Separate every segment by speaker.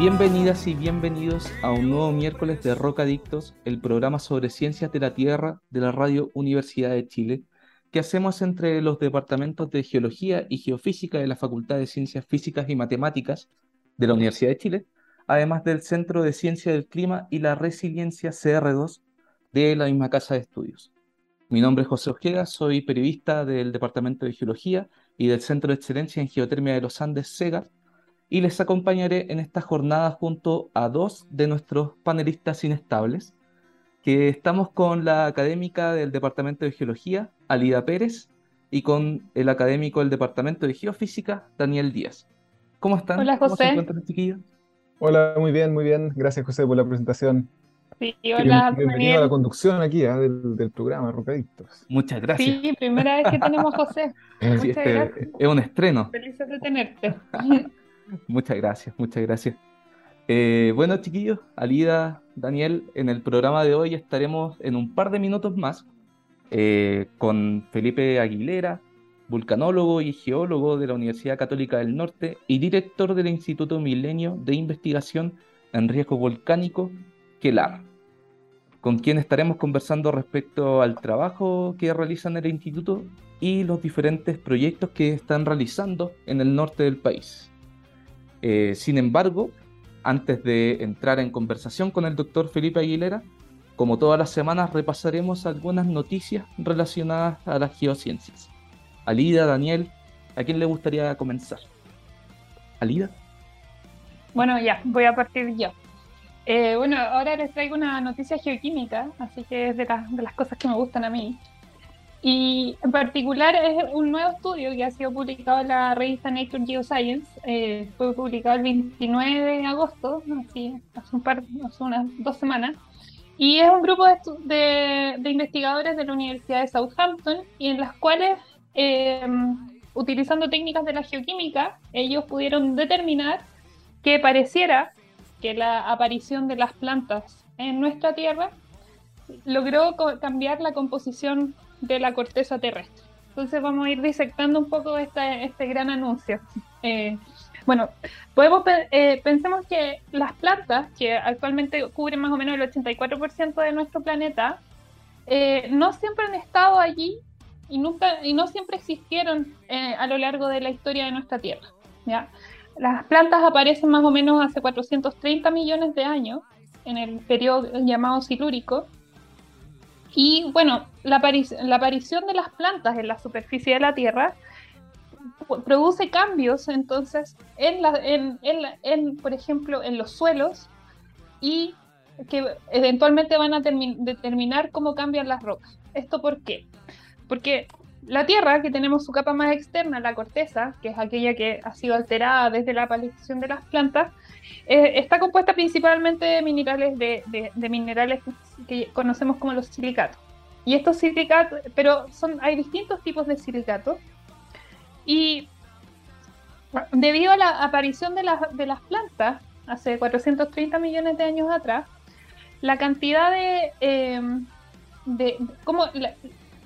Speaker 1: Bienvenidas y bienvenidos a un nuevo miércoles de Rocadictos, el programa sobre ciencias de la Tierra de la Radio Universidad de Chile, que hacemos entre los departamentos de Geología y Geofísica de la Facultad de Ciencias Físicas y Matemáticas de la Universidad de Chile, además del Centro de Ciencia del Clima y la Resiliencia CR2 de la misma Casa de Estudios. Mi nombre es José Ojeda, soy periodista del Departamento de Geología y del Centro de Excelencia en Geotermia de los Andes, SEGA, y les acompañaré en esta jornada junto a dos de nuestros panelistas inestables, que estamos con la académica del Departamento de Geología, Alida Pérez, y con el académico del Departamento de Geofísica, Daniel Díaz. ¿Cómo están?
Speaker 2: Hola,
Speaker 1: ¿Cómo se
Speaker 2: José.
Speaker 1: encuentran, chiquillos?
Speaker 3: Hola, muy bien, muy bien. Gracias, José, por la presentación.
Speaker 2: Sí, hola,
Speaker 3: Bienvenido a la
Speaker 2: Daniel.
Speaker 3: conducción aquí ah, del, del programa Rocadictos.
Speaker 1: Muchas gracias.
Speaker 2: Sí, primera vez que tenemos a José.
Speaker 1: Sí,
Speaker 2: Muchas
Speaker 1: este
Speaker 2: gracias.
Speaker 1: es un estreno.
Speaker 2: Felices de tenerte.
Speaker 1: Muchas gracias, muchas gracias. Eh, bueno, chiquillos, Alida, Daniel, en el programa de hoy estaremos en un par de minutos más eh, con Felipe Aguilera, vulcanólogo y geólogo de la Universidad Católica del Norte y director del Instituto Milenio de Investigación en Riesgo Volcánico, QELAR, con quien estaremos conversando respecto al trabajo que realizan el instituto y los diferentes proyectos que están realizando en el norte del país. Eh, sin embargo, antes de entrar en conversación con el doctor Felipe Aguilera, como todas las semanas repasaremos algunas noticias relacionadas a las geociencias. Alida, Daniel, ¿a quién le gustaría comenzar? Alida.
Speaker 2: Bueno, ya, voy a partir yo. Eh, bueno, ahora les traigo una noticia geoquímica, así que es de, de las cosas que me gustan a mí. Y en particular es un nuevo estudio que ha sido publicado en la revista Nature Geoscience. eh, fue publicado el 29 de agosto, así, hace, un par, hace unas dos semanas. Y es un grupo de, de- de investigadores de la Universidad de Southampton y en las cuales, eh, utilizando técnicas de la geoquímica, ellos pudieron determinar que pareciera que la aparición de las plantas en nuestra Tierra logró cambiar la composición de la corteza terrestre. Entonces vamos a ir disectando un poco esta- este gran anuncio. Eh, bueno, podemos eh, pensemos que las plantas, que actualmente cubren más o menos el 84% de nuestro planeta, eh, no siempre han estado allí y nunca y no siempre existieron eh, a lo largo de la historia de nuestra Tierra. ¿ya? Las plantas aparecen más o menos hace 430 millones de años, en el periodo llamado silúrico. Y bueno, la, apari- la aparición de las plantas en la superficie de la Tierra produce cambios entonces en, la, en, en por ejemplo, en los suelos y que eventualmente van a termi- determinar cómo cambian las rocas. ¿Esto por qué? Porque la Tierra, que tenemos su capa más externa, la corteza, que es aquella que ha sido alterada desde la aparición de las plantas, eh, está compuesta principalmente de minerales, de, de- minerales que conocemos como los silicatos. Y estos silicatos, pero hay distintos tipos de silicatos. Y debido a la aparición de, las- plantas hace 430 millones de años atrás, la cantidad de, eh,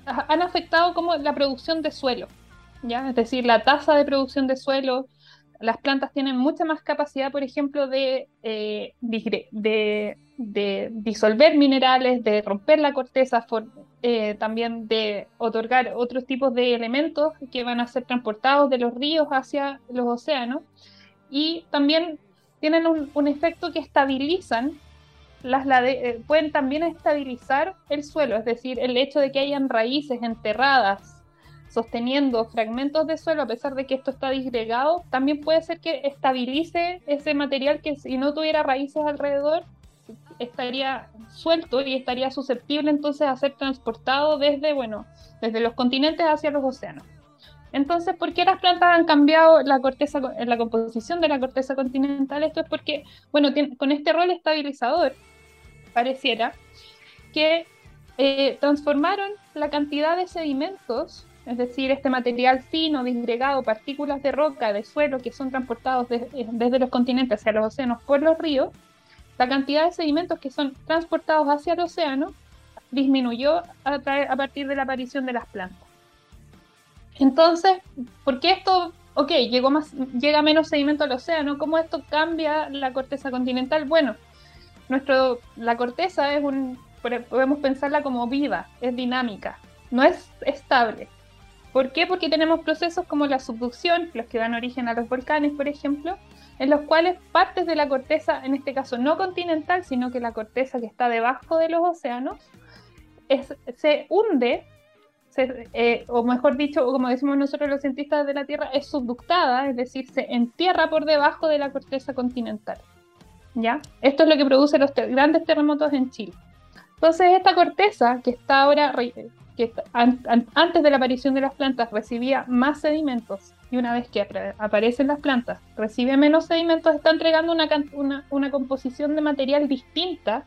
Speaker 2: han afectado como la producción de suelo, ¿ya? Es decir, la tasa de producción de suelo, las plantas tienen mucha más capacidad, por ejemplo, de, eh, disolver minerales, de romper la corteza, eh, también de otorgar otros tipos de elementos que van a ser transportados de los ríos hacia los océanos. Y también tienen un, efecto que estabilizan las eh, pueden también estabilizar el suelo, es decir, el hecho de que hayan raíces enterradas sosteniendo fragmentos de suelo, a pesar de que esto está disgregado, también puede ser que estabilice ese material que si no tuviera raíces alrededor, estaría suelto y estaría susceptible entonces a ser transportado desde, bueno, desde los continentes hacia los océanos. Entonces, ¿por qué las plantas han cambiado la corteza, la composición de la corteza continental? Esto es porque, bueno, con este rol estabilizador, pareciera, que eh, transformaron la cantidad de sedimentos, es decir, este material fino, disgregado, partículas de roca, de suelo que son transportados eh, desde los continentes hacia los océanos por los ríos, la cantidad de sedimentos que son transportados hacia el océano disminuyó a, partir de la aparición de las plantas. Entonces, ¿por qué esto, ok, llega menos sedimento al océano? ¿Cómo esto cambia la corteza continental? Bueno, nuestro, la corteza es un, podemos pensarla como viva, es dinámica, no es estable. ¿Por qué? Porque tenemos procesos como la subducción, los que dan origen a los volcanes, por ejemplo, en los cuales partes de la corteza, en este caso no continental, sino que la corteza que está debajo de los océanos, se hunde, eh, o mejor dicho, como decimos nosotros los cientistas de la Tierra, es subductada, es decir, se entierra por debajo de la corteza continental. ¿Ya? Esto es lo que produce los grandes terremotos en Chile. Entonces, esta corteza que está ahora, que antes de la aparición de las plantas recibía más sedimentos y una vez que aparecen las plantas recibe menos sedimentos, está entregando una, una, composición de material distinta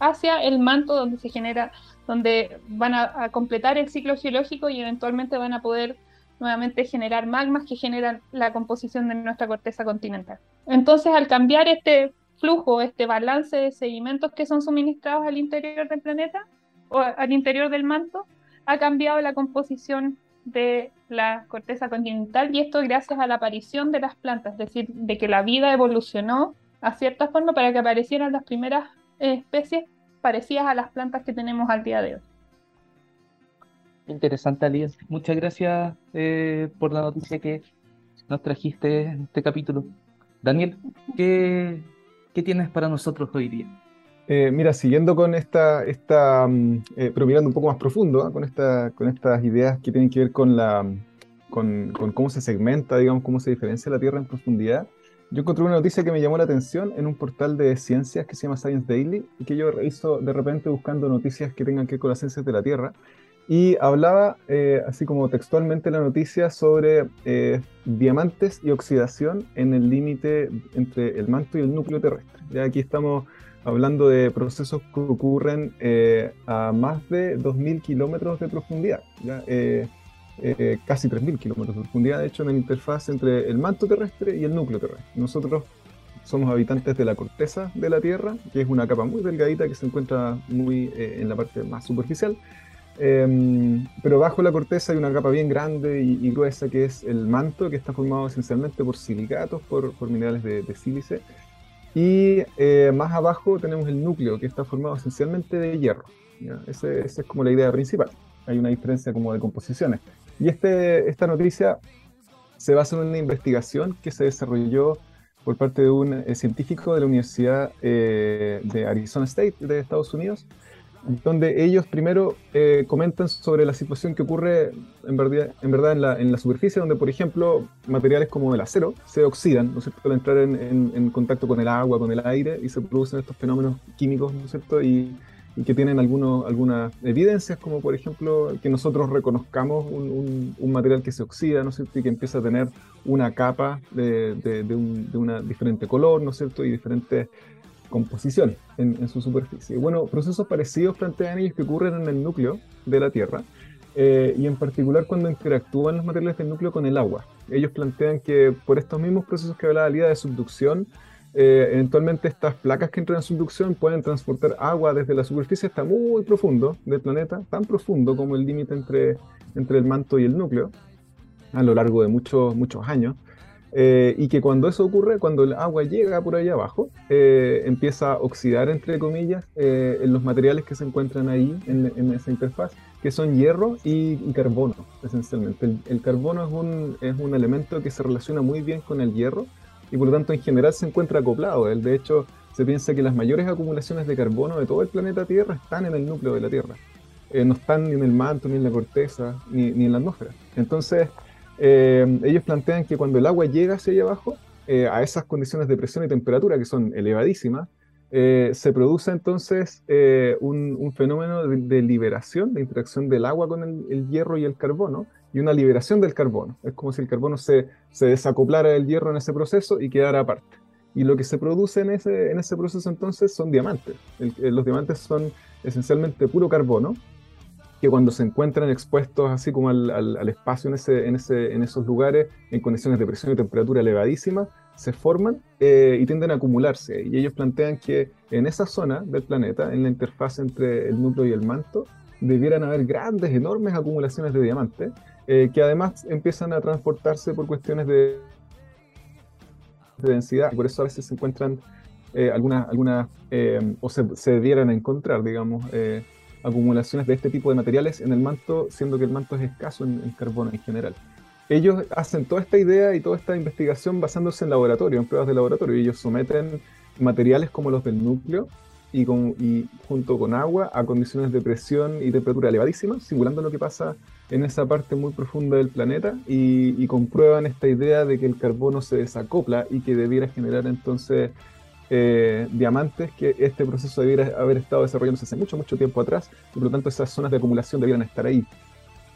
Speaker 2: hacia el manto donde se genera, donde van a, completar el ciclo geológico y eventualmente van a poder nuevamente generar magmas que generan la composición de nuestra corteza continental. Entonces, al cambiar este flujo, este balance de sedimentos que son suministrados al interior del planeta o al interior del manto, ha cambiado la composición de la corteza continental y esto gracias a la aparición de las plantas, es decir, de que la vida evolucionó a cierta forma para que aparecieran las primeras especies parecidas a las plantas que tenemos al día de hoy.
Speaker 1: Interesante, Alias. Muchas gracias eh, por la noticia que nos trajiste en este capítulo. Daniel, ¿qué, ¿qué tienes para nosotros hoy día?
Speaker 3: Eh, mira, siguiendo con esta, esta mm, eh, pero mirando un poco más profundo, ¿ah? con, esta, con estas ideas que tienen que ver con, la, con, cómo se segmenta, digamos, cómo se diferencia la Tierra en profundidad, yo encontré una noticia que me llamó la atención en un portal de ciencias que se llama Science Daily y que yo reviso de repente buscando noticias que tengan que ver con las ciencias de la Tierra. Y hablaba, eh, así como textualmente la noticia, sobre diamantes y oxidación en el límite entre el manto y el núcleo terrestre. Ya aquí estamos hablando de procesos que ocurren eh, a más de 2.000 kilómetros de profundidad, eh, eh, casi 3.000 kilómetros de profundidad, de hecho, en la interfaz entre el manto terrestre y el núcleo terrestre. Nosotros somos habitantes de la corteza de la Tierra, que es una capa muy delgadita que se encuentra muy en la parte más superficial, em, pero bajo la corteza hay una capa bien grande y, gruesa que es el manto, que está formado esencialmente por silicatos, por, minerales de, de sílice, y eh, más abajo tenemos el núcleo, que está formado esencialmente de hierro. Esa es como la idea principal. Hay una diferencia como de composiciones. Y este, esta noticia se basa en una investigación que se desarrolló por parte de un eh, científico de la Universidad eh, de Arizona State de Estados Unidos, donde ellos primero eh, comentan sobre la situación que ocurre en verdad en, la, superficie, donde por ejemplo materiales como el acero se oxidan, ¿no cierto?, al entrar en, contacto con el agua, con el aire, y se producen estos fenómenos químicos, ¿no cierto?, y, que tienen algunas evidencias, como por ejemplo que nosotros reconozcamos un, material que se oxida, ¿no es cierto?, y que empieza a tener una capa de, de, de, un, una diferente color, ¿no cierto?, y diferentes composición en, su superficie. Bueno, procesos parecidos plantean ellos que ocurren en el núcleo de la Tierra eh, y en particular cuando interactúan los materiales del núcleo con el agua. Ellos plantean que por estos mismos procesos que hablaba Lida de subducción, eh, eventualmente estas placas que entran en subducción pueden transportar agua desde la superficie hasta muy profundo del planeta, tan profundo como el límite entre, entre el manto y el núcleo, a lo largo de muchos, muchos años. Eh, y que cuando eso ocurre, cuando el agua llega por ahí abajo, eh, empieza a oxidar, entre comillas, eh, en los materiales que se encuentran ahí en, esa interfaz, que son hierro y, carbono, esencialmente. El, carbono es un, es un, elemento que se relaciona muy bien con el hierro y por lo tanto en general se encuentra acoplado. De hecho, se piensa que las mayores acumulaciones de carbono de todo el planeta Tierra están en el núcleo de la Tierra. no están ni en el manto, ni en la corteza, ni, ni en la atmósfera. Entonces, eh, ellos plantean que cuando el agua llega hacia abajo, eh, a esas condiciones de presión y temperatura que son elevadísimas, eh, se produce entonces un, fenómeno de, liberación, de interacción del agua con el, hierro y el carbono, y una liberación del carbono. Es como si el carbono se, se desacoplara del hierro en ese proceso y quedara aparte. Y lo que se produce en ese, en ese proceso entonces son diamantes. los diamantes son esencialmente puro carbono, que cuando se encuentran expuestos así como al, al, espacio en, ese, en, ese, en, esos lugares, en condiciones de presión y temperatura elevadísimas, se forman eh, y tienden a acumularse. Y ellos plantean que en esa zona del planeta, en la interfaz entre el núcleo y el manto, debieran haber grandes, enormes acumulaciones de diamantes, eh, que además empiezan a transportarse por cuestiones de, densidad, y por eso a veces se encuentran eh, algunas, algunas o se, se, encontrar, digamos, acumulaciones de este tipo de materiales en el manto, siendo que el manto es escaso en, carbono en general ellos hacen toda esta idea y toda esta investigación basándose en laboratorio, en pruebas de laboratorio. Ellos someten materiales como los del núcleo y, con, y junto con agua a condiciones de presión y temperatura elevadísimas, simulando lo que pasa en esa parte muy profunda del planeta y, comprueban esta idea de que el carbono se desacopla y que debiera generar entonces eh, diamantes, que este proceso debiera haber estado desarrollándose hace mucho, mucho tiempo atrás y por lo tanto esas zonas de acumulación debieran estar ahí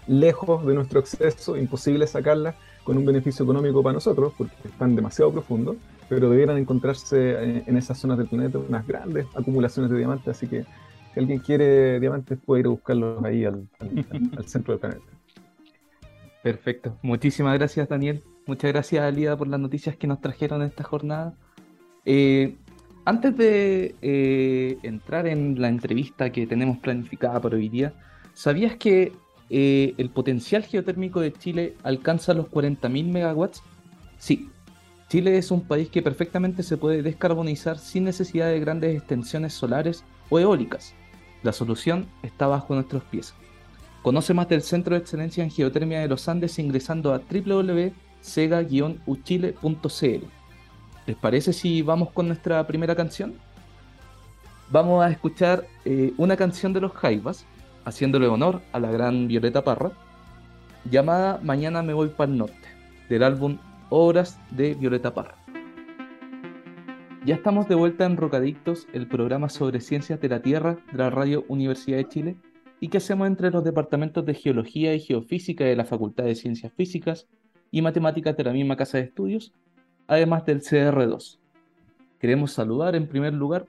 Speaker 3: lejos de nuestro acceso, imposible sacarlas con un beneficio económico para nosotros, porque están demasiado profundos, pero debieran encontrarse en, esas zonas del planeta unas grandes acumulaciones de diamantes, así que si alguien quiere diamantes puede ir a buscarlos ahí al, centro del planeta.
Speaker 1: Perfecto. Muchísimas gracias, Daniel. Muchas gracias, Alida, por las noticias que nos trajeron esta jornada. Eh, antes de eh, entrar en la entrevista que tenemos planificada para hoy día, ¿sabías que eh, el potencial geotérmico de Chile alcanza los 40.000 megawatts? Sí, Chile es un país que perfectamente se puede descarbonizar sin necesidad de grandes extensiones solares o eólicas. La solución está bajo nuestros pies. Conoce más del Centro de Excelencia en Geotermia de los Andes ingresando a www.sega-uchile.cl. ¿Les parece si vamos con nuestra primera canción? Vamos a escuchar eh, una canción de los Jaivas haciéndole honor a la gran Violeta Parra, llamada Mañana me voy para el norte, del álbum Obras de Violeta Parra. Ya estamos de vuelta en Rocadictos, el programa sobre ciencias de la Tierra de la Radio Universidad de Chile y que hacemos entre los departamentos de Geología y Geofísica de la Facultad de Ciencias Físicas y Matemáticas de la misma Casa de Estudios, además del CR2. Queremos saludar en primer lugar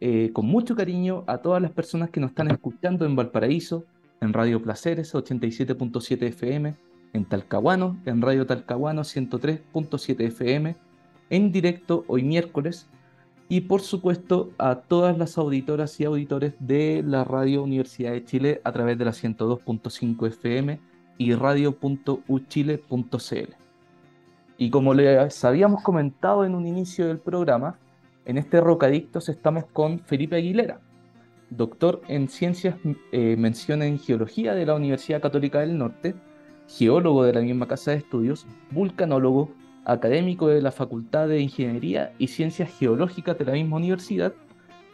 Speaker 1: eh, con mucho cariño a todas las personas que nos están escuchando en Valparaíso, en Radio Placeres 87.7 FM, en Talcahuano, en Radio Talcahuano 103.7 FM, en directo hoy miércoles, y por supuesto a todas las auditoras y auditores de la Radio Universidad de Chile a través de la 102.5 FM y radio.uchile.cl. Y como les habíamos comentado en un inicio del programa, en este Rocadictos estamos con Felipe Aguilera, doctor en Ciencias, eh, mención en Geología de la Universidad Católica del Norte, geólogo de la misma casa de estudios, vulcanólogo, académico de la Facultad de Ingeniería y Ciencias Geológicas de la misma universidad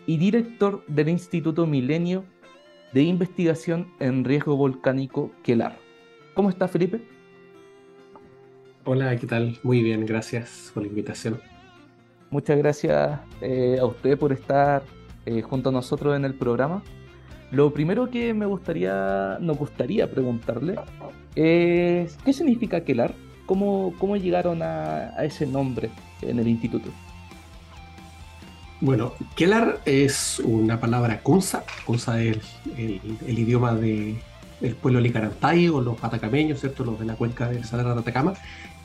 Speaker 1: y director del Instituto Milenio de Investigación en Riesgo Volcánico Quelar. ¿Cómo está Felipe?
Speaker 4: Hola, ¿qué tal? Muy bien, gracias por la invitación.
Speaker 1: Muchas gracias eh, a usted por estar eh, junto a nosotros en el programa. Lo primero que me gustaría, nos gustaría preguntarle es ¿qué significa Kelar? ¿Cómo, cómo llegaron a, ese nombre en el instituto?
Speaker 4: Bueno, Kelar es una palabra kunsa. Kunsa es el, idioma de, del pueblo licarantay o los atacameños, ¿cierto? Los de la cuenca del Salar de Atacama,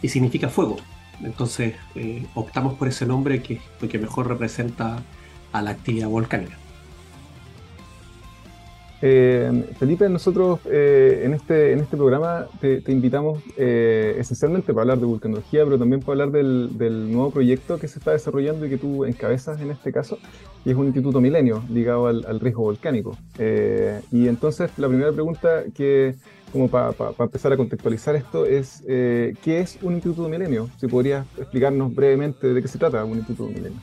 Speaker 4: y significa fuego. Entonces eh, optamos por ese nombre que, mejor representa a la actividad volcánica.
Speaker 3: Eh, Felipe, nosotros eh, en, este, en este programa te, invitamos esencialmente para hablar de vulcanología, pero también para hablar del, nuevo proyecto que se está desarrollando y que tú encabezas en este caso, y es un instituto milenio ligado al riesgo volcánico. y entonces la primera pregunta que, como para empezar a contextualizar esto, es eh, ¿qué es un Instituto Milenio? Si podrías explicarnos brevemente de qué se trata un Instituto Milenio.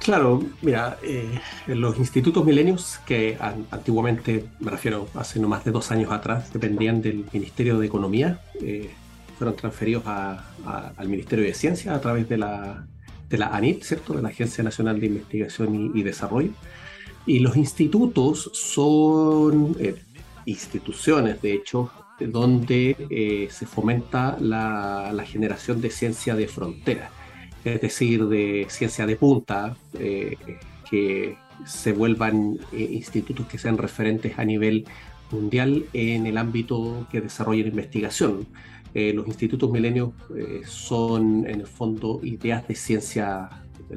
Speaker 4: Claro, mira, eh, los institutos milenios, que antiguamente, me refiero hace no más de dos años atrás, dependían del Ministerio de Economía, eh, fueron transferidos al Ministerio de Ciencia a través de la, de la ANIT, ¿cierto? De la Agencia Nacional de Investigación y, y Desarrollo. Y los institutos son instituciones, de hecho, donde eh, se fomenta la, generación de ciencia de frontera, es decir, de ciencia de punta, eh, que se vuelvan institutos que sean referentes a nivel mundial en el ámbito que desarrollen investigación. los institutos milenios son en el fondo ideas de ciencia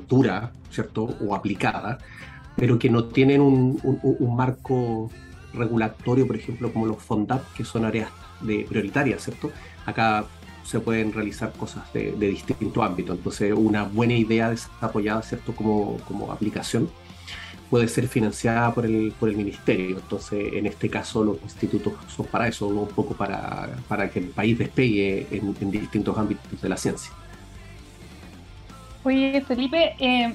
Speaker 4: dura, ¿cierto? O aplicada, pero que no tienen un, marco regulatorio, por ejemplo, como los FONDAP, que son áreas de prioritarias, ¿cierto? Acá se pueden realizar cosas de, distinto ámbito. Entonces, una buena idea desarrollada, ¿cierto? Como, como aplicación puede ser financiada por el, por el ministerio. Entonces, en este caso, los institutos son para eso, un poco para, para que el país despegue en, en distintos ámbitos de la ciencia.
Speaker 2: Oye, Felipe, eh,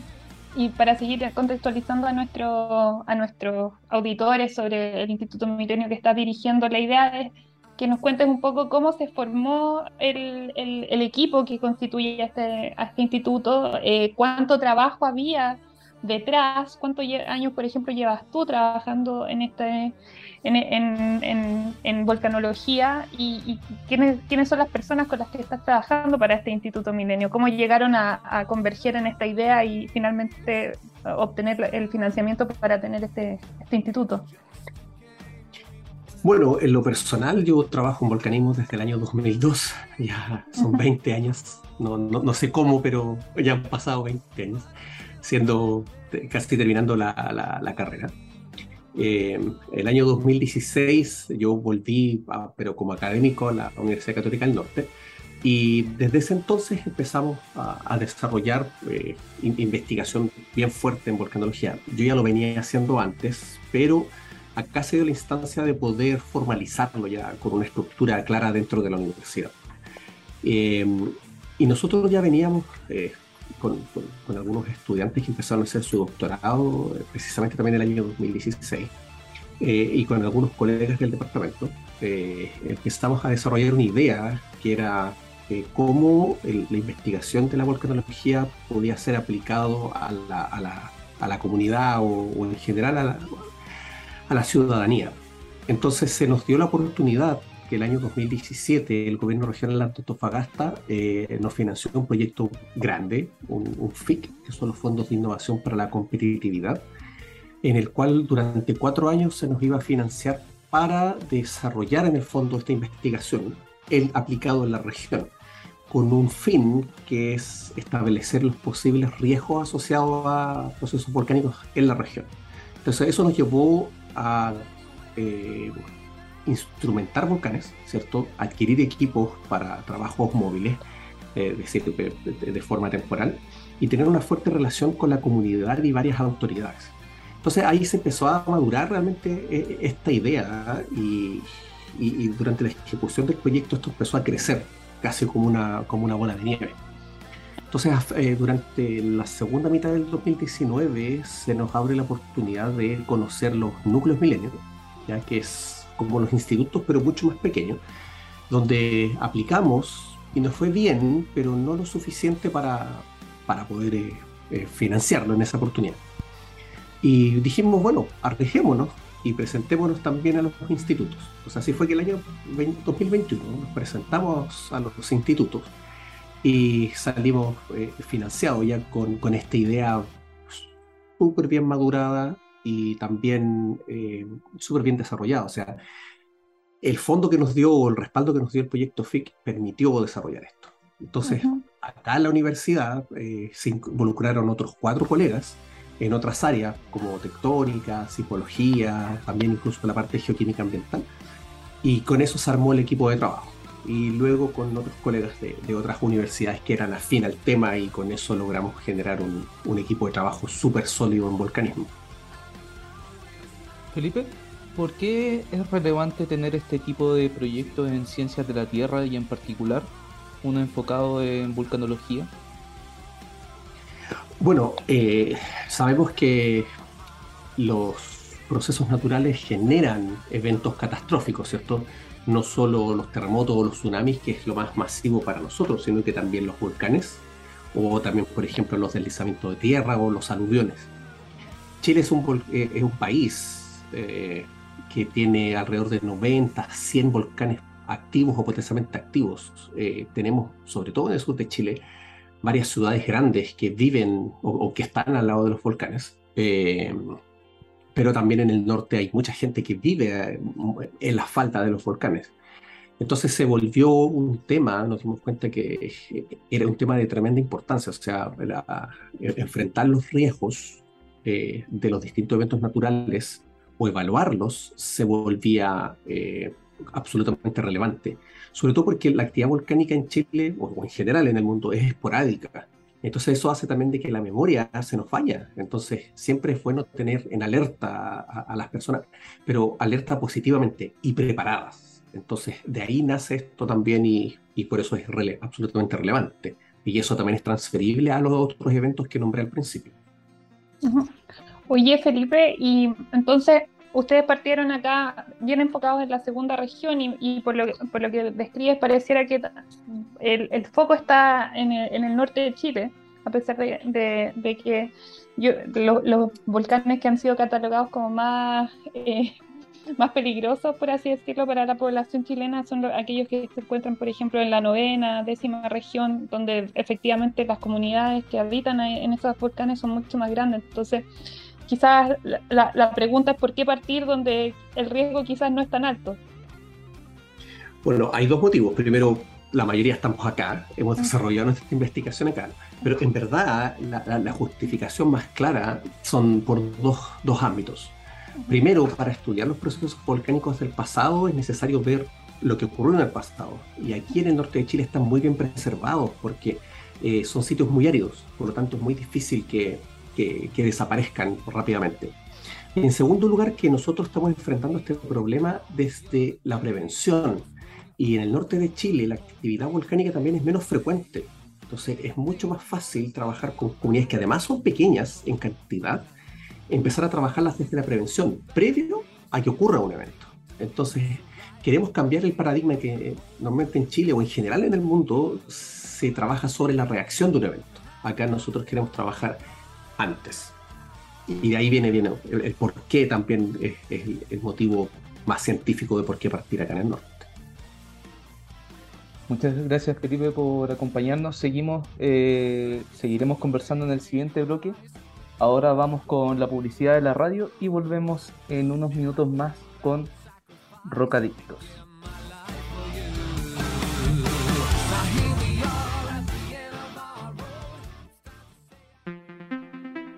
Speaker 2: y para seguir contextualizando a, nuestro, a nuestros auditores sobre el Instituto Milenio que está dirigiendo, la idea es que nos cuentes un poco cómo se formó el, el, equipo que constituye este, este instituto, eh, cuánto trabajo había detrás, cuántos años, por ejemplo, llevas tú trabajando en este en, volcanología y, quiénes, quiénes son las personas con las que estás trabajando para este Instituto Milenio, cómo llegaron a, converger en esta idea y finalmente obtener el financiamiento para tener este, este instituto.
Speaker 4: Bueno, en lo personal yo trabajo en volcanismo desde el año 2002, ya son 20 años, no, no, sé cómo, pero ya han pasado 20 años, siendo casi terminando la, la carrera. Eh, el año 2016 yo volví, pero como académico, a la Universidad Católica del Norte. Y desde ese entonces empezamos a, desarrollar eh, investigación bien fuerte en volcanología. Yo ya lo venía haciendo antes, pero acá se dio la instancia de poder formalizarlo ya con una estructura clara dentro de la universidad. Eh, y nosotros ya veníamos eh, con, algunos estudiantes que empezaron a hacer su doctorado eh, precisamente también en el año 2016 eh, y con algunos colegas del departamento eh, empezamos a desarrollar una idea que era cómo la investigación de la volcanología podía ser aplicado a la, a la, a la comunidad o, en general a la, a la ciudadanía. Entonces se nos dio la oportunidad que el año 2017 el gobierno regional de Antofagasta eh, nos financió un proyecto grande, un, FIC, que son los Fondos de Innovación para la Competitividad, en el cual durante cuatro años se nos iba a financiar para desarrollar en el fondo esta investigación el aplicado en la región, con un fin que es establecer los posibles riesgos asociados a procesos volcánicos en la región. Entonces eso nos llevó a eh, instrumentar volcanes, ¿cierto? Adquirir equipos para trabajos móviles, eh, decir, de, forma temporal, y tener una fuerte relación con la comunidad y varias autoridades. Entonces ahí se empezó a madurar realmente eh, esta idea y, durante la ejecución del proyecto esto empezó a crecer casi como una, como una bola de nieve. Entonces, eh, durante la segunda mitad del 2019 se nos abre la oportunidad de conocer los núcleos milenios, ya que es como los institutos, pero mucho más pequeños, donde aplicamos y nos fue bien, pero no lo suficiente para, para poder eh, eh, financiarlo en esa oportunidad. Y dijimos, bueno, arriesguémonos y presentémonos también a los institutos. Pues así fue que el año 2021 nos presentamos a los institutos y salimos eh, financiados ya con, con esta idea súper bien madurada y también eh, súper bien desarrollado. O sea, el fondo que nos dio, el respaldo que nos dio el proyecto FIC permitió desarrollar esto. Entonces, acá en la universidad eh, se involucraron otros cuatro colegas en otras áreas como tectónica, psicología, también incluso la parte geoquímica ambiental. Y con eso se armó el equipo de trabajo. Y luego con otros colegas de, otras universidades que eran afín al tema y con eso logramos generar un, un equipo de trabajo súper sólido en volcanismo.
Speaker 1: Felipe, ¿por qué es relevante tener este tipo de proyectos en ciencias de la Tierra y en particular uno enfocado en vulcanología?
Speaker 4: Bueno, eh, sabemos que los procesos naturales generan eventos catastróficos, ¿cierto? No solo los terremotos o los tsunamis, que es lo más masivo para nosotros, sino que también los volcanes, o también, por ejemplo, los deslizamientos de tierra o los aluviones. Chile es un, eh, es un país eh, que tiene alrededor de 90, 100 volcanes activos o potencialmente activos. Eh, tenemos, sobre todo en el sur de Chile, varias ciudades grandes que viven o, que están al lado de los volcanes. Eh, pero también en el norte hay mucha gente que vive en la falta de los volcanes. Entonces se volvió un tema, nos dimos cuenta que era un tema de tremenda importancia, o sea, enfrentar los riesgos de los distintos eventos naturales o evaluarlos se volvía eh, absolutamente relevante. Sobre todo porque la actividad volcánica en Chile, o, en general en el mundo, es esporádica. Entonces eso hace también de que la memoria se nos falla. Entonces siempre es bueno tener en alerta a, las personas, pero alerta positivamente y preparadas. Entonces de ahí nace esto también y, y por eso es absolutamente relevante. Y eso también es transferible a los otros eventos que nombré al principio.
Speaker 2: Oye, Felipe, y entonces ustedes partieron acá bien enfocados en la segunda región y, por, lo, por lo que describes pareciera que el, foco está en el, norte de Chile, a pesar de, que los volcanes que han sido catalogados como más, eh, más peligrosos, por así decirlo, para la población chilena son aquellos que se encuentran, por ejemplo, en la novena, décima región, donde efectivamente las comunidades que habitan en esos volcanes son mucho más grandes. Entonces, quizás la, pregunta es por qué partir donde el riesgo quizás no es tan alto.
Speaker 4: Bueno, hay dos motivos. Primero, la mayoría estamos acá, hemos desarrollado nuestra investigación acá, pero en verdad la, justificación más clara son por dos, dos ámbitos. Primero, para estudiar los procesos volcánicos del pasado es necesario ver lo que ocurrió en el pasado. Y aquí en el norte de Chile están muy bien preservados porque eh, son sitios muy áridos, por lo tanto es muy difícil que que, desaparezcan rápidamente. En segundo lugar, que nosotros estamos enfrentando este problema desde la prevención. Y en el norte de Chile la actividad volcánica también es menos frecuente. Entonces es mucho más fácil trabajar con comunidades que además son pequeñas en cantidad, empezar a trabajarlas desde la prevención, previo a que ocurra un evento. Entonces queremos cambiar el paradigma que normalmente en Chile o en general en el mundo se trabaja sobre la reacción de un evento. Acá nosotros queremos trabajar antes. Y de ahí viene, viene el, por qué también es, el, motivo más científico de por qué partir acá en el norte.
Speaker 1: Muchas gracias Felipe por acompañarnos. Seguimos, eh, seguiremos conversando en el siguiente bloque. Ahora vamos con la publicidad de la radio y volvemos en unos minutos más con Rocadictos.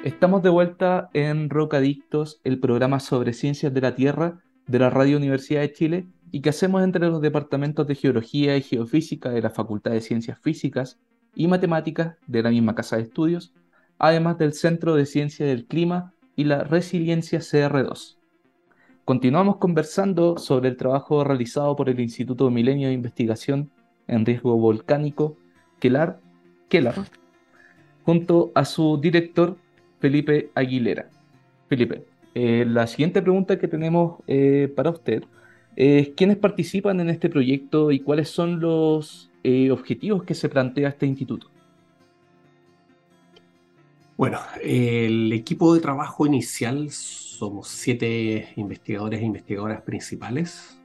Speaker 1: Estamos de vuelta en Rocadictos, el programa sobre ciencias de la Tierra de la Radio Universidad de Chile y que hacemos entre los departamentos de Geología y Geofísica de la Facultad de Ciencias Físicas y Matemáticas de la misma Casa de Estudios, además del Centro de Ciencia del Clima y la Resiliencia CR2. Continuamos conversando sobre el trabajo realizado por el Instituto Milenio de Investigación en Riesgo Volcánico, Kelar, Kelar junto a su director Felipe Aguilera. Felipe, eh, la siguiente pregunta que tenemos eh, para usted es quiénes participan en este proyecto y cuáles son los eh, objetivos que se plantea este instituto.
Speaker 4: Bueno, el equipo de trabajo inicial somos siete investigadores e investigadoras principales.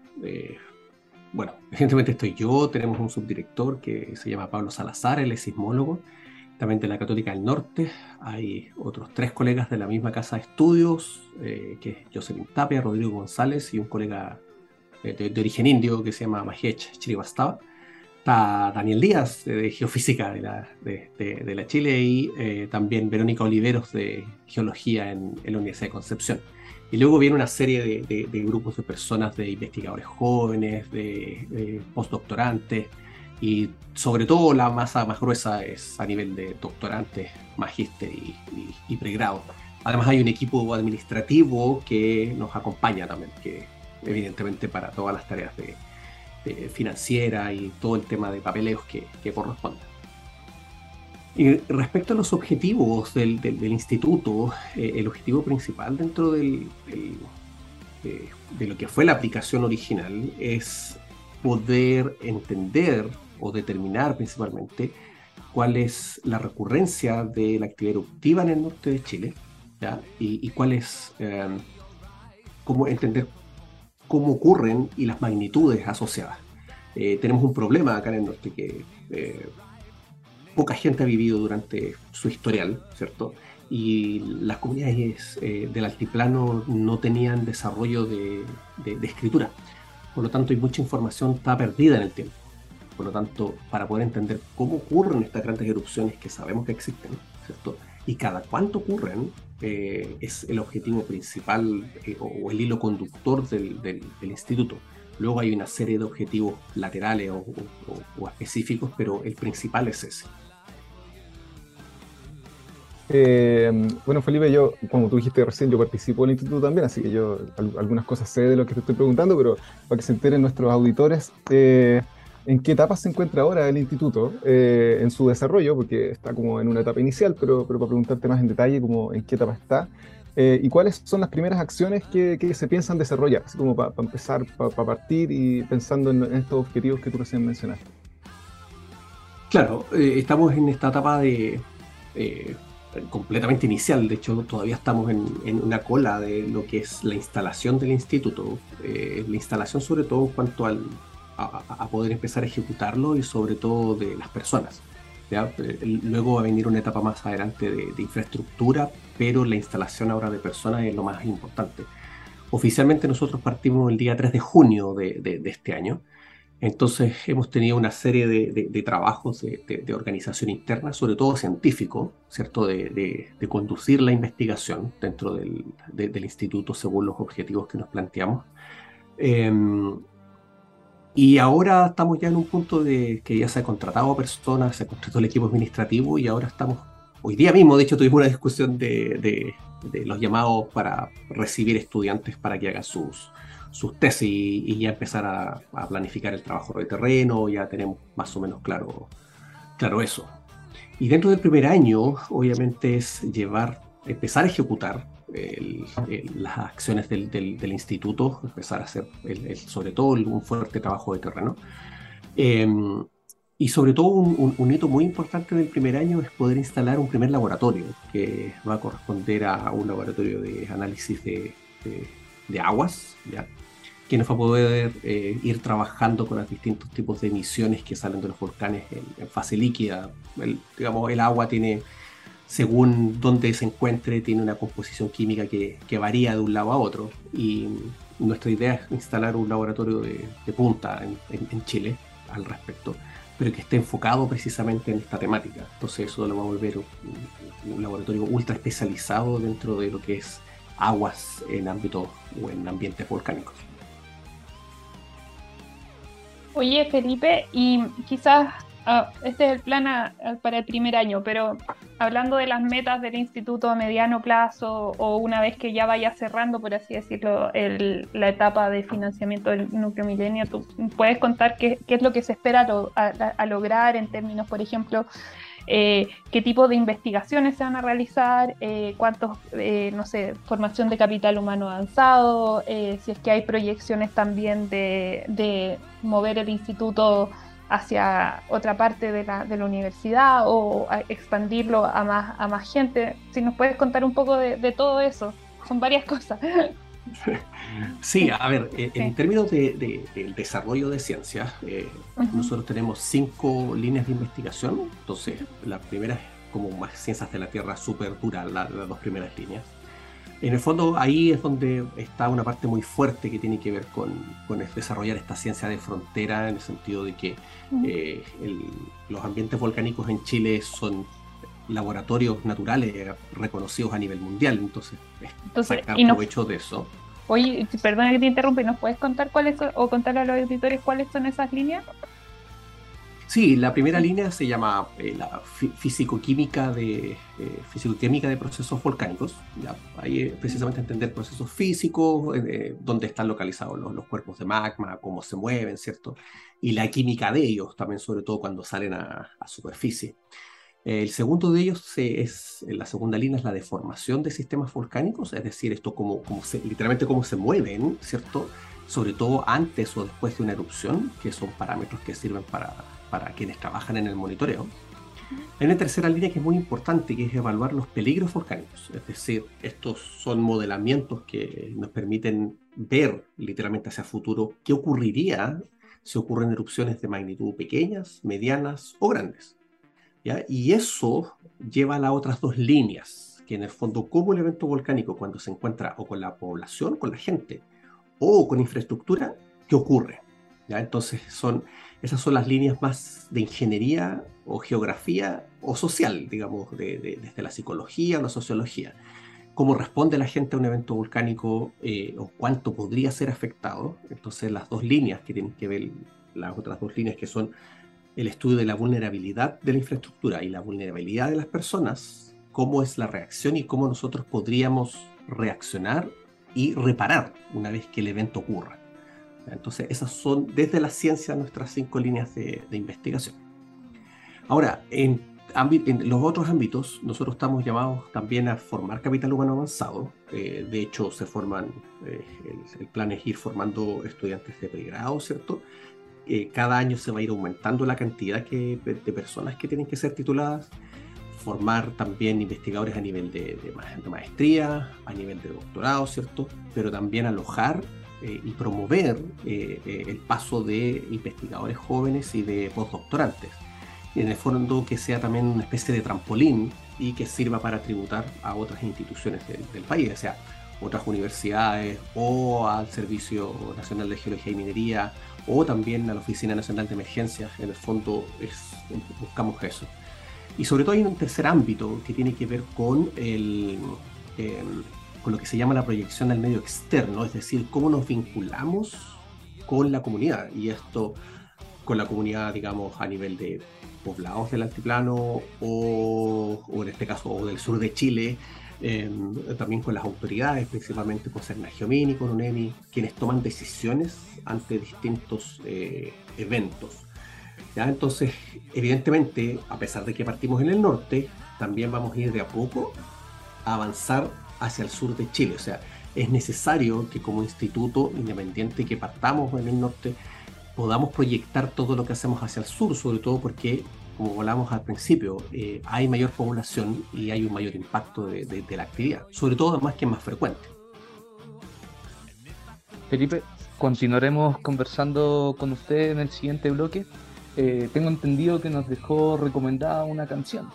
Speaker 4: bueno, evidentemente estoy yo, tenemos un subdirector que se llama Pablo Salazar, él es sismólogo también de la Católica del Norte. Hay otros tres colegas de la misma casa de estudios, eh, que es Jocelyn Tapia, Rodrigo González y un colega eh, de, origen indio que se llama Mahech Chiribastava. Está Daniel Díaz de Geofísica de la, de, la Chile y eh, también Verónica Oliveros de Geología en, en, la Universidad de Concepción. Y luego viene una serie de, grupos de personas, de investigadores jóvenes, de postdoctorantes, y sobre todo la masa más gruesa es a nivel de doctorantes, magíster y, pregrado. Además hay un equipo administrativo que nos acompaña también, que evidentemente para todas las tareas de, financiera y todo el tema de papeleos que, que corresponden. Y respecto a los objetivos del, instituto, eh, el objetivo principal dentro del, de, lo que fue la aplicación original es poder entender o determinar principalmente cuál es la recurrencia de la actividad eruptiva en el norte de Chile Y, cuál es, em, cómo entender cómo ocurren y las magnitudes asociadas. eh, tenemos un problema acá en el norte que eh, poca gente ha vivido durante su historial, ¿cierto? Y las comunidades eh, del altiplano no tenían desarrollo de, escritura. Por lo tanto, hay mucha información está perdida en el tiempo. Por lo tanto, para poder entender cómo ocurren estas grandes erupciones que sabemos que existen, ¿cierto? Y cada cuánto ocurren, es el objetivo principal o el hilo conductor del, del instituto. Luego hay una serie de objetivos laterales o, específicos, pero el principal es ese.
Speaker 3: Eh, bueno, Felipe, yo, como tú dijiste recién, yo participo en el instituto también, así que yo algunas cosas sé de lo que te estoy preguntando, pero para que se enteren nuestros auditores, eh, ¿en qué etapa se encuentra ahora el instituto eh, en su desarrollo? Porque está como en una etapa inicial, pero, pero para preguntarte más en detalle, como en qué etapa está. Eh, ¿Y cuáles son las primeras acciones que, se piensan desarrollar? Así como para empezar, para partir y pensando en, estos objetivos que tú recién mencionaste.
Speaker 4: Claro, eh, estamos en esta etapa de eh, completamente inicial. De hecho, todavía estamos en, una cola de lo que es la instalación del instituto. la instalación sobre todo en cuanto al, a, poder empezar a ejecutarlo y sobre todo de las personas. Luego va a venir una etapa más adelante de, infraestructura, pero la instalación ahora de personas es lo más importante. Oficialmente nosotros partimos el día 3 de junio de, este año, entonces hemos tenido una serie de, trabajos de, organización interna, sobre todo científico, ¿cierto? De, conducir la investigación dentro del, instituto según los objetivos que nos planteamos. Em, y ahora estamos ya en un punto de que ya se ha contratado a personas, se ha contratado el equipo administrativo y ahora estamos, hoy día mismo, de hecho tuvimos una discusión de, de, los llamados para recibir estudiantes para que hagan sus, sus tesis y, ya empezar a, a, planificar el trabajo de terreno, ya tenemos más o menos claro, claro eso. Y dentro del primer año, obviamente, es llevar, empezar a ejecutar las acciones del, instituto, empezar a hacer sobre todo un fuerte trabajo de terreno. Em, y sobre todo un, hito muy importante del primer año es poder instalar un primer laboratorio que va a corresponder a un laboratorio de análisis de, aguas, ¿ya? que nos va a poder eh, ir trabajando con los distintos tipos de emisiones que salen de los volcanes en, fase líquida. digamos, el agua tiene según dónde se encuentre, tiene una composición química que, varía de un lado a otro. Y nuestra idea es instalar un laboratorio de, punta en, Chile al respecto, pero que esté enfocado precisamente en esta temática. Entonces eso lo va a volver un, laboratorio ultra especializado dentro de lo que es aguas en ámbito o en ambientes volcánicos.
Speaker 2: Oye, Felipe, y quizás Ah, este es el plan para el primer año, pero hablando de las metas del instituto a mediano plazo o una vez que ya vaya cerrando, por así decirlo, la etapa de financiamiento del núcleo milenio, ¿tú puedes contar qué, es lo que se espera a, lograr en términos, por ejemplo, eh, qué tipo de investigaciones se van a realizar, eh, cuántos, eh, no sé, formación de capital humano avanzado, si es que hay proyecciones también de, de mover el instituto hacia otra parte de la, de la universidad o expandirlo a más, a más gente. Si nos puedes contar un poco de, todo eso, son varias cosas.
Speaker 4: Sí, a ver, eh, en términos de, del desarrollo de ciencias, eh, nosotros tenemos cinco líneas de investigación. Entonces, la primera es como más ciencias de la Tierra súper dura, las dos primeras líneas. En el fondo ahí es donde está una parte muy fuerte que tiene que ver con, desarrollar esta ciencia de frontera en el sentido de que eh, los ambientes volcánicos en Chile son laboratorios naturales reconocidos a nivel mundial, entonces, entonces sacar provecho de eso.
Speaker 2: Oye, perdona que te interrumpa, ¿nos puedes contar cuáles o contar a los auditores cuáles son esas líneas?
Speaker 4: Sí, la primera línea se llama eh, la físico-química de, eh, físico-química de procesos volcánicos. ¿ya? Ahí precisamente entender procesos físicos, eh, dónde están localizados los, cuerpos de magma, cómo se mueven, ¿cierto? Y la química de ellos, también sobre todo cuando salen a, superficie. El segundo de ellos es, la segunda línea es la deformación de sistemas volcánicos, es decir, esto como, como literalmente cómo se mueven, ¿cierto? Sobre todo antes o después de una erupción, que son parámetros que sirven para para quienes trabajan en el monitoreo. Hay una tercera línea que es muy importante, que es evaluar los peligros volcánicos. Es decir, estos son modelamientos que nos permiten ver literalmente hacia futuro qué ocurriría si ocurren erupciones de magnitud pequeñas, medianas o grandes. ¿ya? Y eso lleva a las otras dos líneas, que en el fondo como el evento volcánico cuando se encuentra o con la población, con la gente, o con infraestructura, ¿qué ocurre? ¿Ya? Entonces son, esas son las líneas más de ingeniería o geografía o social, digamos, desde la psicología o la sociología cómo responde la gente a un evento volcánico eh, o cuánto podría ser afectado. Entonces las dos líneas que tienen que ver, las otras dos líneas que son el estudio de la vulnerabilidad de la infraestructura y la vulnerabilidad de las personas, cómo es la reacción y cómo nosotros podríamos reaccionar y reparar una vez que el evento ocurra. Entonces esas son desde la ciencia nuestras cinco líneas de, de investigación. Ahora, en en los otros ámbitos, nosotros estamos llamados también a formar capital humano avanzado. Eh, de hecho, se forman, eh, el, plan es ir formando estudiantes de pregrado, ¿cierto? Eh, cada año se va a ir aumentando la cantidad de, personas que tienen que ser tituladas. Formar también investigadores a nivel de, de maestría, a nivel de doctorado, ¿cierto? Pero también alojar y promover el paso de investigadores jóvenes y de postdoctorantes en el fondo que sea también una especie de trampolín y que sirva para tributar a otras instituciones del, país, o sea, otras universidades o al Servicio Nacional de Geología y Minería o también a la Oficina Nacional de Emergencias. En el fondo es, buscamos eso. Y sobre todo hay un tercer ámbito que tiene que ver con, el, em, con lo que se llama la proyección al medio externo, es decir, cómo nos vinculamos con la comunidad. Y esto con la comunidad, digamos, a nivel de poblados del altiplano o, en este caso o del sur de Chile, em, también con las autoridades, principalmente con Cernagiomini, con UNEMI, quienes toman decisiones ante distintos eh, eventos. ¿ya? Entonces, evidentemente, a pesar de que partimos en el norte, también vamos a ir de a poco a avanzar hacia el sur de Chile. O sea, es necesario que como instituto independiente que partamos en el norte, podamos proyectar todo lo que hacemos hacia el sur, sobre todo porque, como hablamos al principio, eh, hay mayor población y hay un mayor impacto de, la actividad, sobre todo más que más frecuente.
Speaker 1: Felipe, continuaremos conversando con usted en el siguiente bloque. Eh, tengo entendido que nos dejó recomendada una canción.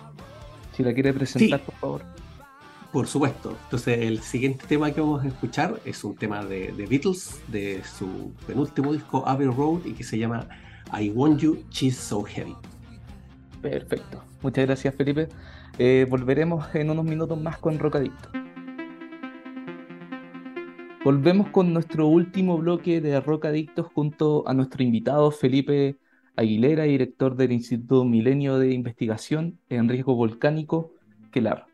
Speaker 1: Si la quiere presentar, por favor.
Speaker 4: Por supuesto. Entonces, el siguiente tema que vamos a escuchar es un tema de, Beatles, de su penúltimo disco, Abbey Road, y que se llama I Want You, She's So Heavy.
Speaker 1: Perfecto. Muchas gracias, Felipe. Eh, volveremos en unos minutos más con Rocadicto. Volvemos con nuestro último bloque de Rocadictos junto a nuestro invitado Felipe Aguilera, director del Instituto Milenio de Investigación en Riesgo Volcánico, Kelar.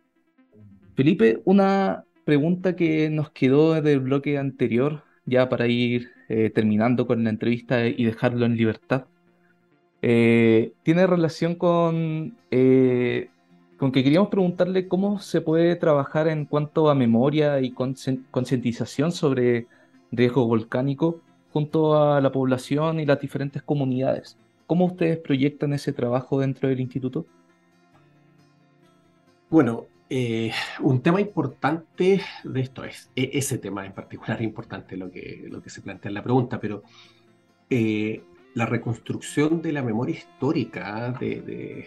Speaker 1: Felipe, una pregunta que nos quedó del bloque anterior, ya para ir eh, terminando con la entrevista y dejarlo en libertad, eh, tiene relación con, eh, con que queríamos preguntarle cómo se puede trabajar en cuanto a memoria y concientización sobre riesgo volcánico junto a la población y las diferentes comunidades. ¿Cómo ustedes proyectan ese trabajo dentro del instituto?
Speaker 4: Bueno, eh, un tema importante de esto es, e, ese tema en particular es importante lo que, lo que se plantea en la pregunta, pero eh, la reconstrucción de la memoria histórica de,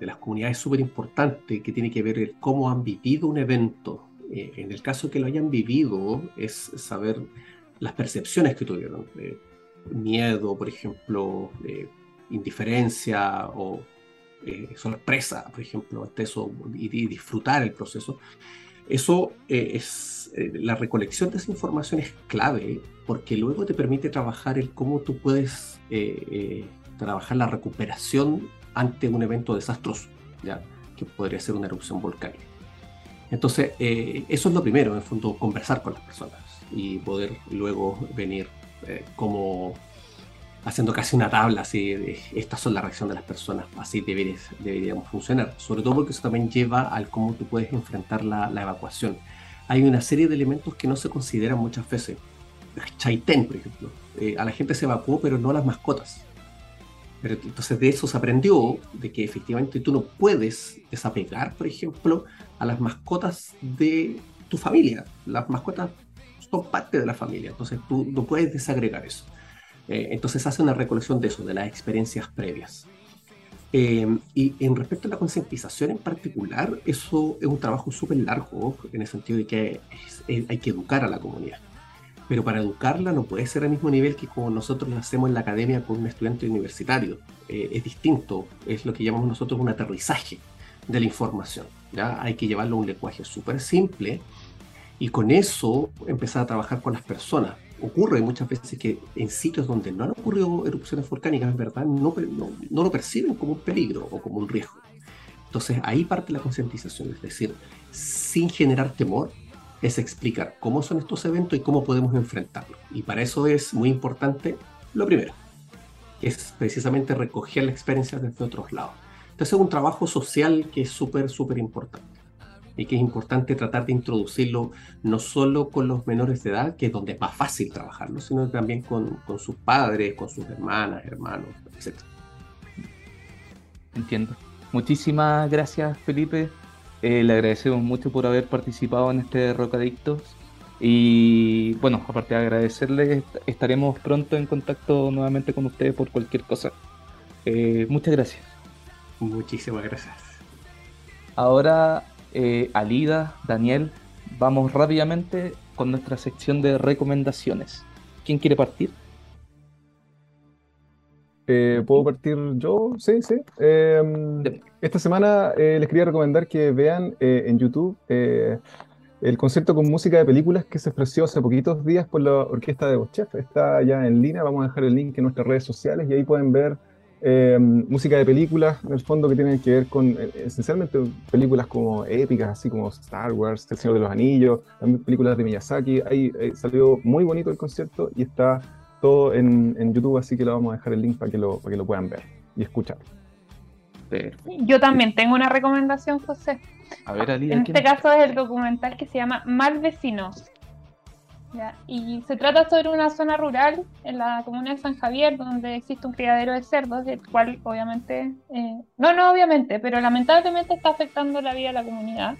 Speaker 4: las comunidades es súper importante, que tiene que ver el cómo han vivido un evento. Eh, en el caso que lo hayan vivido, es saber las percepciones que tuvieron. miedo, por ejemplo, indiferencia o eh, sorpresa, por ejemplo, eso, y, disfrutar el proceso. Eso eh, es, eh, la recolección de esa información es clave porque luego te permite trabajar el cómo tú puedes trabajar la recuperación ante un evento desastroso, ¿ya? que podría ser una erupción volcánica. Entonces, eso es lo primero, en el fondo, conversar con las personas y poder luego venir como haciendo casi una tabla así estas son las reacciones de las personas, así deberíamos funcionar, sobre todo porque eso también lleva al cómo tú puedes enfrentar la, evacuación. Hay una serie de elementos que no se consideran muchas veces. Chaitén, por ejemplo. Eh, a la gente se evacuó, pero no a las mascotas. Pero entonces de eso se aprendió de que efectivamente tú no puedes desapegar, por ejemplo, a las mascotas de tu familia. Las mascotas son parte de la familia, entonces tú no puedes desagregar eso. Eh, entonces hace una recolección de eso, de las experiencias previas. Eh, y en respecto a la concientización en particular, eso es un trabajo súper largo, en el sentido de que hay que educar a la comunidad. Pero para educarla no puede ser al mismo nivel que como nosotros lo hacemos en la academia con un estudiante universitario. Eh, es distinto, es lo que llamamos nosotros un aterrizaje de la información. ¿ya? Hay que llevarlo a un lenguaje súper simple y con eso empezar a trabajar con las personas. Ocurre muchas veces que en sitios donde no han ocurrido erupciones volcánicas, ¿verdad? No, no, no lo perciben como un peligro o como un riesgo. Entonces ahí parte la concientización, es decir, sin generar temor, es explicar cómo son estos eventos y cómo podemos enfrentarlos. Y para eso es muy importante lo primero, que es precisamente recoger la experiencia desde otros lados. Entonces es un trabajo social que es súper, súper importante y que es importante tratar de introducirlo no solo con los menores de edad, que es donde es más fácil trabajarlo, sino también con, con sus padres, con sus hermanas, hermanos, etc.
Speaker 1: Entiendo. Muchísimas gracias, Felipe. Eh, le agradecemos mucho por haber participado en este Rocadictos. Y bueno, aparte de agradecerle, estaremos pronto en contacto nuevamente con ustedes por cualquier cosa. Eh, muchas gracias.
Speaker 4: Muchísimas gracias.
Speaker 1: Ahora eh, Alida, Daniel, vamos rápidamente con nuestra sección de recomendaciones. ¿Quién quiere partir?
Speaker 3: Eh, ¿Puedo partir yo? Sí, sí. Em, esta semana eh, les quería recomendar que vean en YouTube el concierto con música de películas que se ofreció hace poquitos días por la orquesta de Bochef. Está ya en línea, vamos a dejar el link en nuestras redes sociales y ahí pueden ver eh, música de películas, en el fondo, que tienen que ver con eh, esencialmente películas como épicas, así como Star Wars, El Señor de los Anillos, también películas de Miyazaki. Ahí eh, salió muy bonito el concierto y está todo en, en, YouTube, así que le vamos a dejar el link para que lo, para que lo puedan ver y escuchar.
Speaker 2: Yo también tengo una recomendación, José.
Speaker 1: A ver,
Speaker 2: En este caso es el documental que se llama Mal Vecino y se trata sobre una zona rural en la comuna de San Javier, donde existe un criadero de cerdos, el cual obviamente, eh, no, no obviamente, pero lamentablemente está afectando la vida de la comunidad.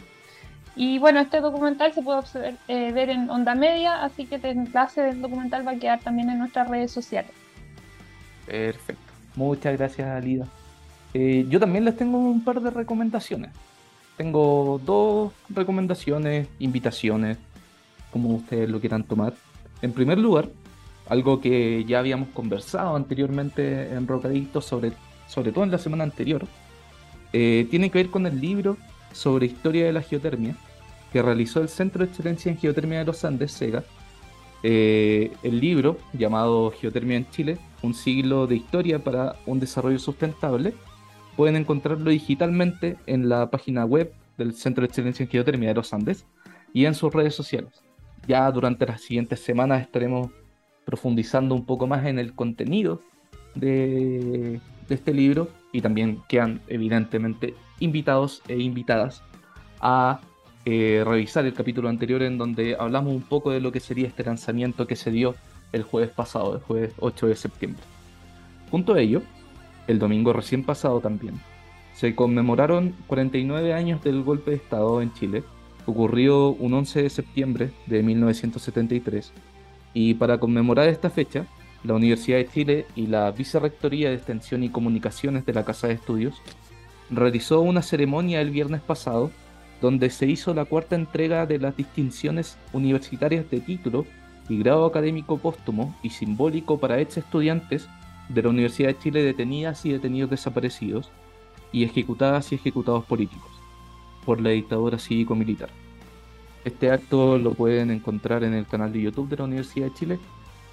Speaker 2: Y bueno, este documental se puede eh, ver en Onda Media, así que el enlace del documental va a quedar también en nuestras redes sociales.
Speaker 1: Perfecto. Muchas gracias, Alida. Eh, yo también les tengo un par de recomendaciones. Tengo dos recomendaciones, invitaciones como ustedes lo quieran tomar. En primer lugar, algo que ya habíamos conversado anteriormente en Rocadictos, sobre, sobre todo en la semana anterior, eh, tiene que ver con el libro sobre historia de la geotermia que realizó el Centro de Excelencia en Geotermia de los Andes, SEGA. Eh, el libro, llamado Geotermia en Chile, un siglo de historia para un desarrollo sustentable, pueden encontrarlo digitalmente en la página web del Centro de Excelencia en Geotermia de los Andes y en sus redes sociales ya durante las siguientes semanas estaremos profundizando un poco más en el contenido de, este libro y también quedan evidentemente invitados e invitadas a eh, revisar el capítulo anterior en donde hablamos un poco de lo que sería este lanzamiento que se dio el jueves pasado, el jueves 8 de septiembre. Junto a ello, el domingo recién pasado también, se conmemoraron 49 años del golpe de Estado en Chile ocurrió un 11 de septiembre de 1973 y para conmemorar esta fecha, la Universidad de Chile y la Vicerrectoría de Extensión y Comunicaciones de la Casa de Estudios realizó una ceremonia el viernes pasado donde se hizo la cuarta entrega de las distinciones universitarias de título y grado académico póstumo y simbólico para ex estudiantes de la Universidad de Chile detenidas y detenidos desaparecidos y ejecutadas y ejecutados políticos por la dictadura cívico-militar. Este acto lo pueden encontrar en el canal de YouTube de la Universidad de Chile,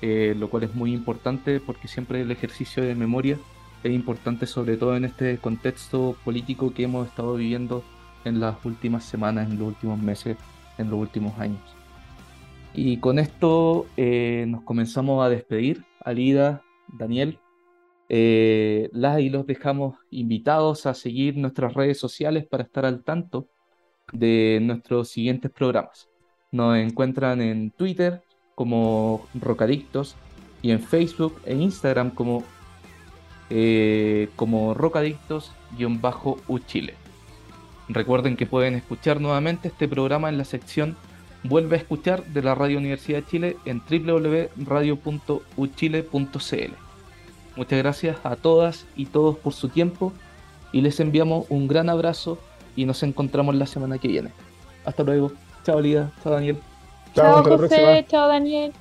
Speaker 1: eh, lo cual es muy importante porque siempre el ejercicio de memoria es importante, sobre todo en este contexto político que hemos estado viviendo en las últimas semanas, en los últimos meses, en los últimos años. Y con esto eh, nos comenzamos a despedir. Alida, Daniel, eh, las y los dejamos invitados a seguir nuestras redes sociales para estar al tanto de nuestros siguientes programas. Nos encuentran en Twitter como Rocadictos y en Facebook e Instagram como, eh, como Rocadictos-Uchile. Recuerden que pueden escuchar nuevamente este programa en la sección vuelve a escuchar de la Radio Universidad de Chile en www.radio.uchile.cl. Muchas gracias a todas y todos por su tiempo y les enviamos un gran abrazo y nos encontramos la semana que viene. Hasta luego. Chao Lida, chao Daniel.
Speaker 2: Chao, José, chao Daniel.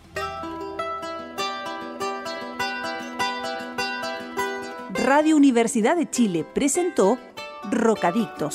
Speaker 5: Radio Universidad de Chile presentó Rocadictos.